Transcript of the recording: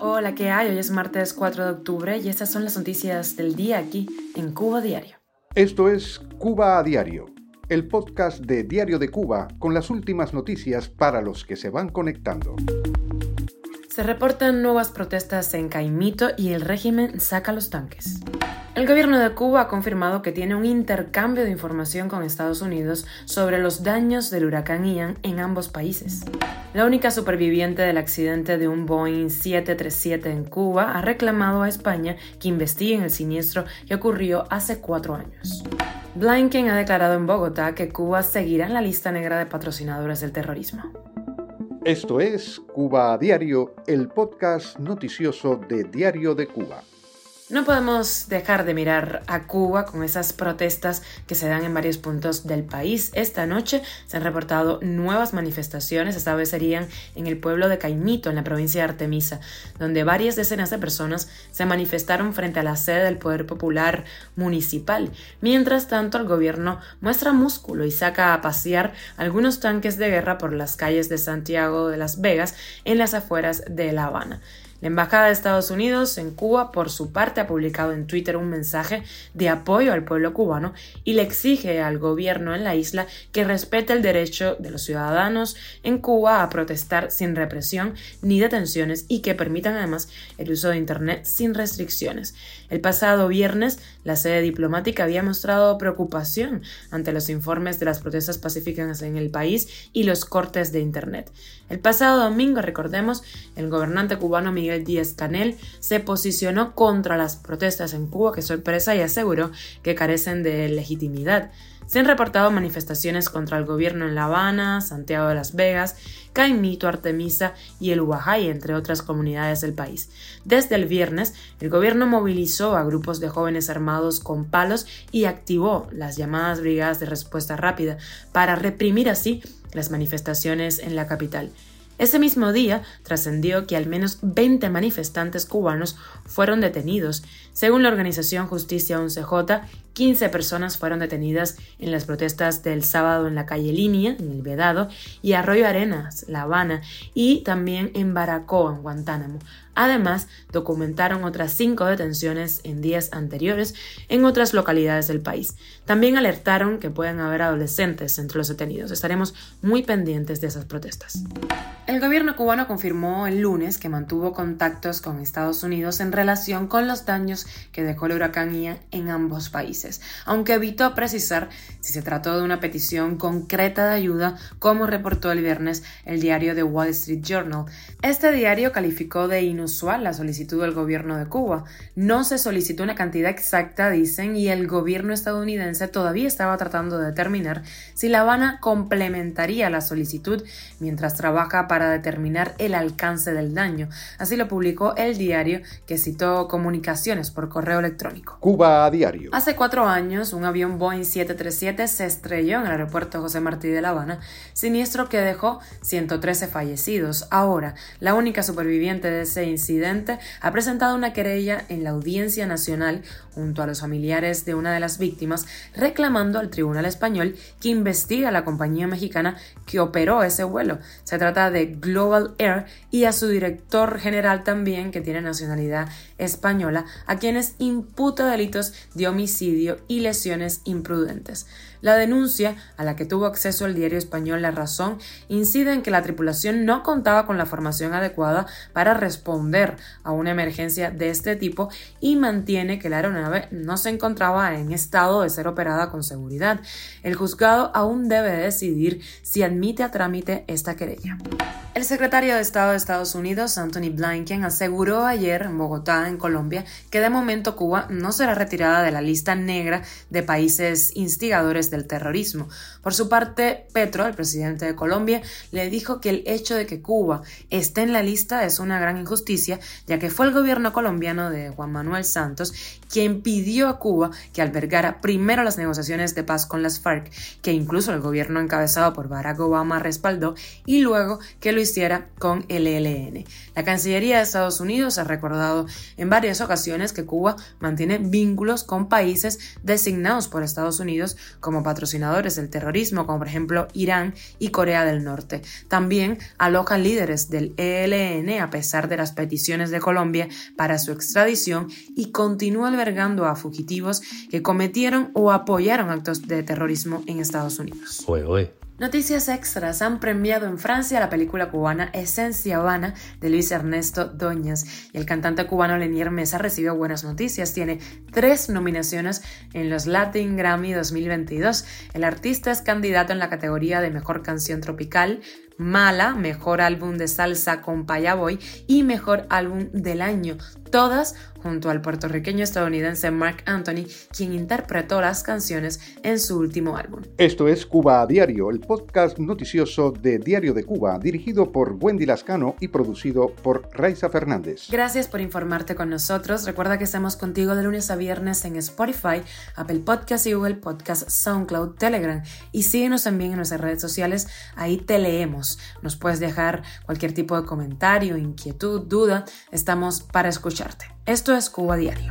Hola, ¿qué hay? Hoy es martes 4 de octubre y estas son las noticias del día aquí en Cuba Diario. Esto es Cuba a Diario, el podcast de Diario de Cuba con las últimas noticias para los que se van conectando. Se reportan nuevas protestas en Caimito y el régimen saca los tanques. El gobierno de Cuba ha confirmado que tiene un intercambio de información con Estados Unidos sobre los daños del huracán Ian en ambos países. La única superviviente del accidente de un Boeing 737 en Cuba ha reclamado a España que investiguen el siniestro que ocurrió hace cuatro años. Blinken ha declarado en Bogotá que Cuba seguirá en la lista negra de patrocinadores del terrorismo. Esto es Cuba a Diario, el podcast noticioso de Diario de Cuba. No podemos dejar de mirar a Cuba con esas protestas que se dan en varios puntos del país. Esta noche se han reportado nuevas manifestaciones, esta vez serían en el pueblo de Caimito, en la provincia de Artemisa, donde varias decenas de personas se manifestaron frente a la sede del Poder Popular Municipal. Mientras tanto, el gobierno muestra músculo y saca a pasear algunos tanques de guerra por las calles de Santiago de Las Vegas en las afueras de La Habana. La Embajada de Estados Unidos en Cuba, por su parte, ha publicado en Twitter un mensaje de apoyo al pueblo cubano y le exige al gobierno en la isla que respete el derecho de los ciudadanos en Cuba a protestar sin represión ni detenciones y que permitan además el uso de Internet sin restricciones. El pasado viernes, la sede diplomática había mostrado preocupación ante los informes de las protestas pacíficas en el país y los cortes de Internet. El pasado domingo, recordemos, el gobernante cubano Miguel Díaz Canel se posicionó contra las protestas en Cuba que sorpresa y aseguró que carecen de legitimidad. Se han reportado manifestaciones contra el gobierno en La Habana, Santiago de las Vegas, Caimito, Artemisa y el Ubajay, entre otras comunidades del país. Desde el viernes, el gobierno movilizó a grupos de jóvenes armados con palos y activó las llamadas brigadas de respuesta rápida para reprimir así las manifestaciones en la capital. Ese mismo día trascendió que al menos 20 manifestantes cubanos fueron detenidos. Según la organización Justicia 11J, 15 personas fueron detenidas en las protestas del sábado en la calle Línea, en el Vedado, y Arroyo Arenas, La Habana, y también en Baracoa, en Guantánamo. Además, documentaron otras cinco detenciones en días anteriores en otras localidades del país. También alertaron que pueden haber adolescentes entre los detenidos. Estaremos muy pendientes de esas protestas. El gobierno cubano confirmó el lunes que mantuvo contactos con Estados Unidos en relación con los daños que dejó el huracán Ian en ambos países, aunque evitó precisar si se trató de una petición concreta de ayuda, como reportó el viernes el diario The Wall Street Journal. Este diario calificó de inusual la solicitud del gobierno de Cuba. No se solicitó una cantidad exacta, dicen, y el gobierno estadounidense todavía estaba tratando de determinar si La Habana complementaría la solicitud mientras trabaja para determinar el alcance del daño. Así lo publicó el diario que citó comunicaciones por correo electrónico. Cuba a diario. Hace cuatro años, un avión Boeing 737 se estrelló en el aeropuerto José Martí de La Habana, siniestro que dejó 113 fallecidos. Ahora, la única superviviente de ese incidente ha presentado una querella en la Audiencia Nacional junto a los familiares de una de las víctimas, reclamando al Tribunal Español que investiga a la compañía mexicana que operó ese vuelo. Se trata de Global Air y a su director general también, que tiene nacionalidad española, a quienes imputa delitos de homicidio y lesiones imprudentes. La denuncia, a la que tuvo acceso el diario español La Razón, incide en que la tripulación no contaba con la formación adecuada para responder a una emergencia de este tipo y mantiene que la aeronave no se encontraba en estado de ser operada con seguridad. El juzgado aún debe decidir si admite a trámite esta querella. El secretario de Estado de Estados Unidos, Anthony Blinken, aseguró ayer en Bogotá, en Colombia, que de momento Cuba no será retirada de la lista negra de países instigadores del terrorismo. Por su parte, Petro, el presidente de Colombia, le dijo que el hecho de que Cuba esté en la lista es una gran injusticia, ya que fue el gobierno colombiano de Juan Manuel Santos quien pidió a Cuba que albergara primero las negociaciones de paz con las FARC, que incluso el gobierno encabezado por Barack Obama respaldó, y luego que lo hiciera con el ELN. La Cancillería de Estados Unidos ha recordado en varias ocasiones que Cuba mantiene vínculos con países designados por Estados Unidos como como patrocinadores del terrorismo, como por ejemplo Irán y Corea del Norte. También aloja líderes del ELN a pesar de las peticiones de Colombia para su extradición y continúa albergando a fugitivos que cometieron o apoyaron actos de terrorismo en Estados Unidos. Noticias extras han premiado en Francia la película cubana Esencia Habana de Luis Ernesto Doñas y el cantante cubano Lenier Mesa recibió buenas noticias. Tiene tres nominaciones en los Latin Grammy 2022. El artista es candidato en la categoría de Mejor Canción Tropical, Mala, Mejor Álbum de Salsa con Payaboy y Mejor Álbum del Año, todas junto al puertorriqueño estadounidense Mark Anthony, quien interpretó las canciones en su último álbum. Esto es Cuba a Diario, el podcast noticioso de Diario de Cuba, dirigido por Wendy Lascano y producido por Raiza Fernández. Gracias por informarte con nosotros. Recuerda que estamos contigo de lunes a viernes en Spotify, Apple Podcasts y Google Podcasts, SoundCloud, Telegram. Y síguenos también en nuestras redes sociales, ahí te leemos. Nos puedes dejar cualquier tipo de comentario, inquietud, duda. Estamos para escucharte. Esto es Cuba Diario.